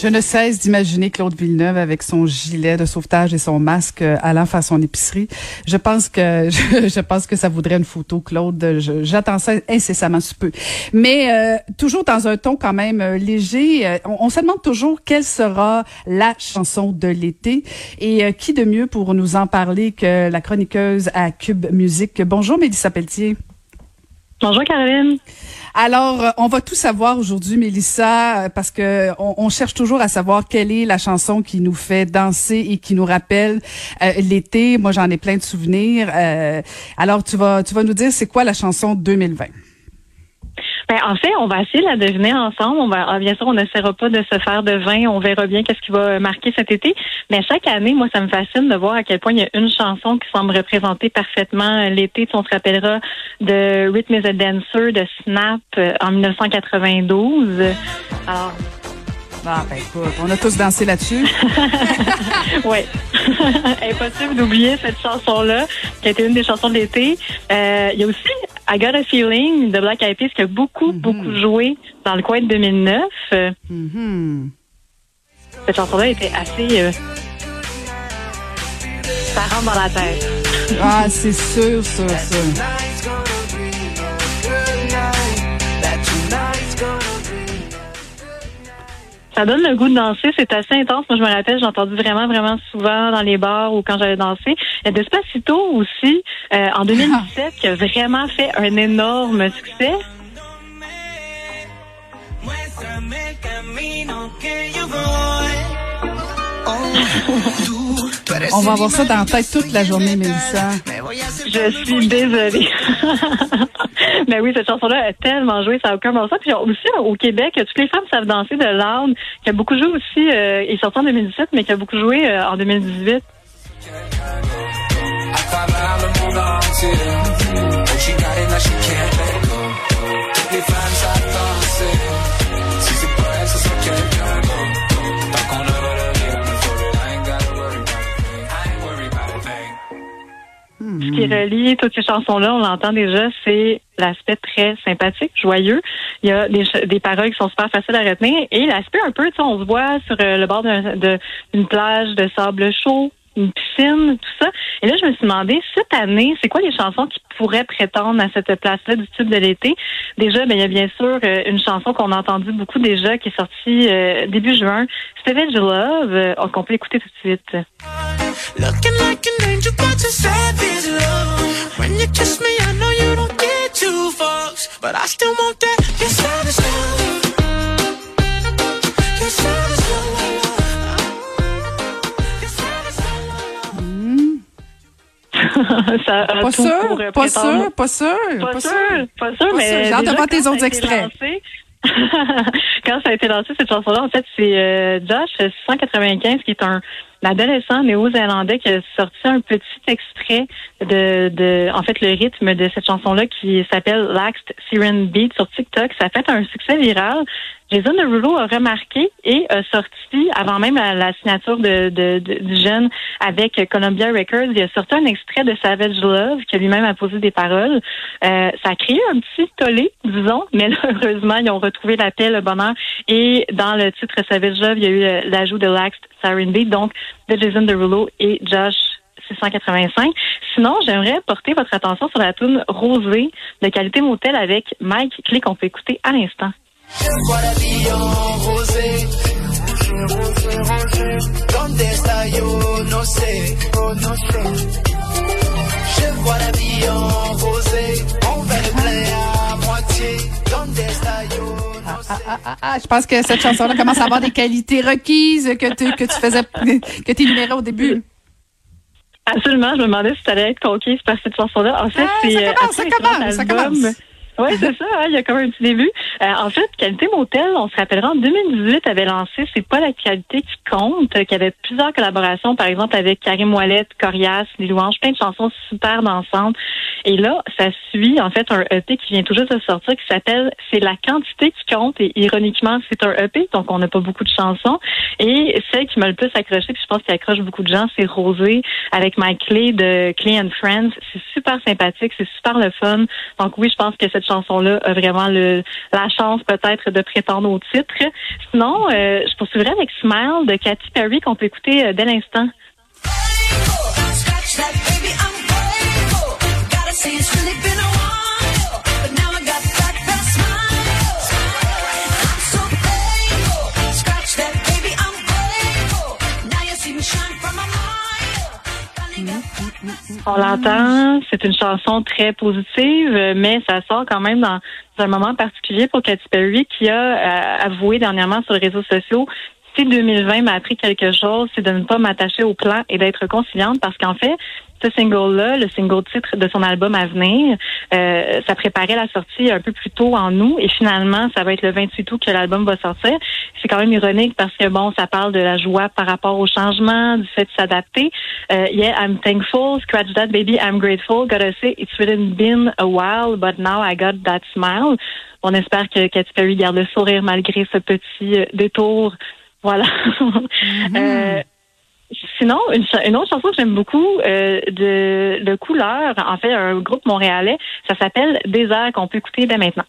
Je ne cesse d'imaginer Claude Villeneuve avec son gilet de sauvetage et son masque euh, allant faire son épicerie. Je pense que je, je pense que ça voudrait une photo, Claude. J'attends ça incessamment sous peu. Mais euh, toujours dans un ton quand même euh, léger. euh, on, on se demande toujours quelle sera la chanson de l'été et qui de mieux pour nous en parler que la chroniqueuse à Cube Musique? Bonjour, Mélissa Pelletier. Bonjour Caroline. Alors, euh, on va tout savoir aujourd'hui, Mélissa, euh, parce que on, on cherche toujours à savoir quelle est la chanson qui nous fait danser et qui nous rappelle euh, l'été. Moi, j'en ai plein de souvenirs. Euh, alors, tu vas, tu vas nous dire c'est quoi la chanson 2020 Ben, en fait, on va essayer de la deviner ensemble. On va, ah, bien sûr, on n'essaiera pas de se faire de vin. On verra bien qu'est-ce qui va marquer cet été. Mais chaque année, moi, ça me fascine de voir à quel point il y a une chanson qui semble représenter parfaitement l'été. Tu sais, on se rappellera de Rhythm is a Dancer de Snap euh, en 1992. Alors, Ah, ben écoute, on a tous dansé là-dessus. ouais. Impossible d'oublier cette chanson-là, qui a été une des chansons de l'été. Euh, Il y a aussi I Got a Feeling de Black Eyed Peas qui a beaucoup, beaucoup joué dans le coin de 2009. Euh, Mhm. Cette chanson-là était assez... Euh, ça rentre dans la tête. Ah, c'est sûr, sûr, sûr. Ça donne le goût de danser. C'est assez intense. Moi, je me rappelle, j'ai entendu vraiment, vraiment souvent dans les bars ou quand j'allais danser. Despacito aussi, euh, en 2017, qui a vraiment fait un énorme succès. On va avoir ça dans la tête toute la journée, Mélissa. Je suis désolée. Mais oui, cette chanson-là a tellement joué, ça n'a aucun bon sens. Puis aussi, au Québec, toutes les femmes savent danser de l'âne, qui a beaucoup joué aussi, euh, est sorti en 2017, mais qui a beaucoup joué euh, en 2018. À travers le monde entier. Relie toutes ces chansons-là, on l'entend déjà, c'est l'aspect très sympathique, joyeux. Il y a des, paroles qui sont super faciles à retenir et l'aspect un peu, tu sais, on se voit sur euh, le bord d'une plage de sable chaud, une piscine, tout ça. Et là, je me suis demandé, cette année, c'est quoi les chansons qui pourraient prétendre à cette place-là du tube de l'été? Déjà, ben, il y a bien sûr euh, une chanson qu'on a entendue beaucoup déjà, qui est sortie euh, début juin, Savage Love, euh, qu'on peut écouter tout de suite. But I still want that. Your savage love. Your savage love. Your savage love. ça a Pas sûr, pour, pas sûr, pas sûr, Pas, sûr, pas sûr, Pas mais sûr. J'ai hâte de voir tes autres extraits. lancé- quand ça a été lancé, cette chanson-là, en fait, c'est euh, Josh 695, qui est un adolescent néo-zélandais qui a sorti un petit extrait de, de en fait, le rythme de cette chanson-là qui s'appelle Laxed Siren Beat sur TikTok. Ça a fait un succès viral. Jason Derulo a remarqué et a sorti, avant même la, signature de, de- du jeune avec Columbia Records, il a sorti un extrait de Savage Love qui lui-même a posé des paroles. Euh, ça a créé un petit tollé, disons, mais là, heureusement, ils ont retrouvé la paix, le bonheur. Et dans le titre Savage Love, il y a eu euh, l'ajout de Laxed Beat, donc de Jason Derulo et Josh 685. Sinon, j'aimerais porter votre attention sur la tune Rosée de Qualité Motel avec Mike Clay qu'on peut écouter à l'instant. What a billon rosé. ¿Dónde está yo? No sé. Oh, no sé. Je vois la billon rosé. Mon verre est plein à moitié. ¿Dónde está yo? No sé. Ah, ah, ah, je pense que cette chanson-là commence à avoir des qualités requises que tu, que tu faisais, que tu énumérais au début. Absolument, je me demandais si tu allais être conquise par cette chanson-là. En fait, Ah, c'est ça euh, commence, ça commence, ça commence. Oui, c'est ça, hein, il y a comme un petit début. Euh, en fait, Qualité Motel, on se rappellera, en 2018, avait lancé C'est pas la qualité qui compte, qui avait plusieurs collaborations, par exemple, avec Karim Ouellet, Corias, Les Louanges, plein de chansons super dansantes. Et là, ça suit, en fait, un EP qui vient tout juste de sortir, qui s'appelle C'est la quantité qui compte, et ironiquement, c'est un EP, donc on n'a pas beaucoup de chansons. Et celle qui m'a le plus accroché, puis je pense qu'il accroche beaucoup de gens, c'est Rosé, avec Mike Clay de Clay and Friends. C'est super sympathique, c'est super le fun. Donc oui, je pense que cette chanson-là a vraiment la chance peut-être de prétendre au titre. Sinon, euh, je poursuivrai avec Smile de Katy Perry qu'on peut écouter euh, dès l'instant. On l'entend, c'est une chanson très positive, mais ça sort quand même dans un moment particulier pour Katy Perry qui a euh, avoué dernièrement sur les réseaux sociaux si 2020 m'a appris quelque chose, c'est de ne pas m'attacher au plan et d'être conciliante parce qu'en fait, ce single-là, le single titre de son album à venir, euh, ça préparait la sortie un peu plus tôt en août et finalement, ça va être le 28 août que l'album va sortir. C'est quand même ironique parce que bon, ça parle de la joie par rapport au changement, du fait de s'adapter. Euh, yeah, I'm thankful, scratch that baby, I'm grateful. Gotta say, it's really been a while, but now I got that smile. On espère que Katy Perry garde le sourire malgré ce petit euh, détour. Voilà. Euh, Sinon, une, une autre chanson que j'aime beaucoup euh, de, de couleur, en fait, un groupe montréalais, ça s'appelle Désert qu'on peut écouter dès maintenant.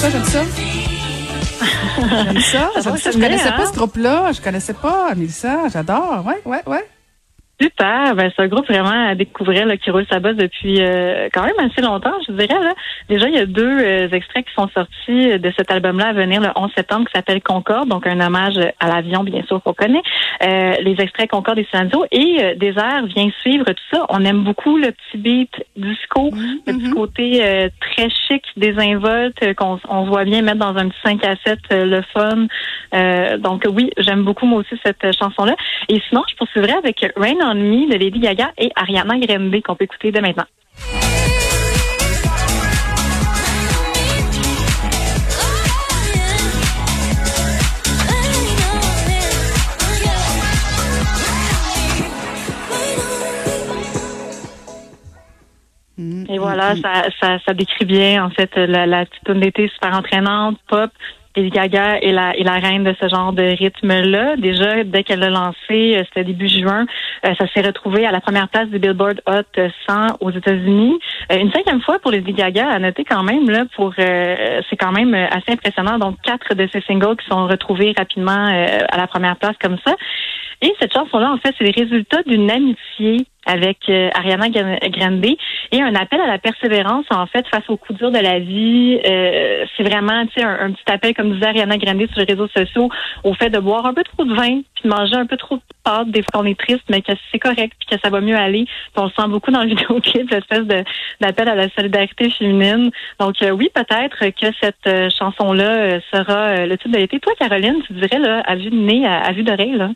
Ça, j'aime ça. J'aime ça, Ça j'aime ça. Je connaissais pas hein? ce groupe-là. Je connaissais pas Mélissa. J'adore. Ouais, ouais, ouais. Super, ben, c'est un groupe vraiment à découvrir là, qui roule sa bosse depuis euh, quand même assez longtemps, je dirais. Là. Déjà, il y a deux euh, extraits qui sont sortis de cet album-là à venir le 11 septembre qui s'appelle Concorde, donc un hommage à l'avion, bien sûr, qu'on connaît. Euh, les extraits Concorde et Silencio et euh, Désert vient suivre tout ça. On aime beaucoup le petit beat disco, le petit côté euh, très chic, désinvolte, euh, qu'on on voit bien mettre dans un petit 5 à 7 euh, le fun. Euh, donc oui, j'aime beaucoup moi aussi cette euh, chanson-là. Et sinon, je poursuivrai avec Rain on Me de Lady Gaga et Ariana Grande qu'on peut écouter dès maintenant. Et voilà, ça, ça, ça décrit bien en fait la, la petite d'été super entraînante, pop. Lady Gaga est la, est la reine de ce genre de rythme-là. Déjà, dès qu'elle l'a lancé, euh, c'était début juin, euh, ça s'est retrouvé à la première place du Billboard Hot 100 aux États-Unis. Euh, une cinquième fois pour Lady Gaga, à noter quand même, là, pour c'est quand même assez impressionnant. Donc, quatre de ces singles qui sont retrouvés rapidement à la première place comme ça. Et cette chanson-là, en fait, c'est le résultat d'une amitié avec euh, Ariana Gran- Grande et un appel à la persévérance, en fait, face aux coups durs de la vie. Euh, c'est vraiment, tu sais, un, petit appel, comme disait Ariana Grande sur les réseaux sociaux, au fait de boire un peu trop de vin, puis de manger un peu trop de pâtes, des fois qu'on est triste, mais que c'est correct, puis que ça va mieux aller. Puis on le sent beaucoup dans le vidéoclip, l'espèce de d'appel à la solidarité féminine. Donc euh, oui, peut-être que cette euh, chanson-là euh, sera euh, le titre de l'été. Toi, Caroline, tu dirais, là, à vue de nez, à, à vue d'oreille, là,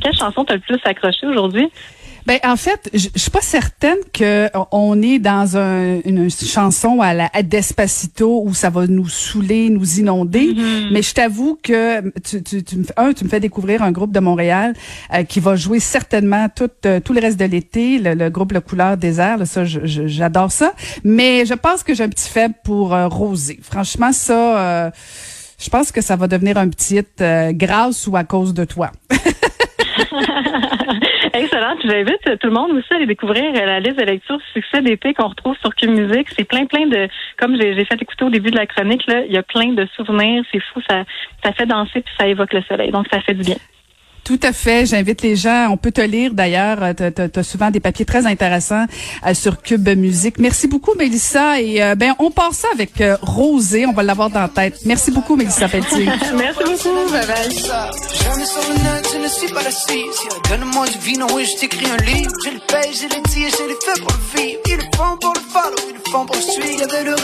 quelle chanson t'as le plus accroché aujourd'hui? Ben en fait, je suis pas certaine que on est dans un, une chanson à la à Despacito où ça va nous saouler, nous inonder. Mais je t'avoue que tu, tu, tu me fais, un, tu me fais découvrir un groupe de Montréal euh, qui va jouer certainement tout euh, tout le reste de l'été, le, le groupe Le Couleur Désert. Là, ça, j'adore ça. Mais je pense que j'ai un petit faible pour euh, Rosé. Franchement, ça. euh, je pense que ça va devenir un petit hit euh, grâce ou à cause de toi. Excellent. Puis J'invite tout le monde aussi à aller découvrir euh, la liste de lecture succès d'été qu'on retrouve sur Q Musique. C'est plein, plein de, comme j'ai fait écouter au début de la chronique, là, il y a plein de souvenirs. C'est fou, ça, ça fait danser puis ça évoque le soleil. Donc, ça fait du bien. Tout à fait. J'invite les gens. On peut te lire d'ailleurs. Tu as, souvent des papiers très intéressants euh, sur Cube Musique. Merci beaucoup, Mélissa. Et euh, ben, on part ça avec euh, Rosé. On va l'avoir dans la tête. Merci beaucoup, Mélissa Pelletier. Merci beaucoup. Bye bye. Jamais sur le net, je ne suis pas la scie. Donne-moi du vino et je t'écris un livre. J'ai le paye, j'ai les tirs, j'ai les faits pour le vivre. Ils le font pour le follow, ils le font pour le suivre. Le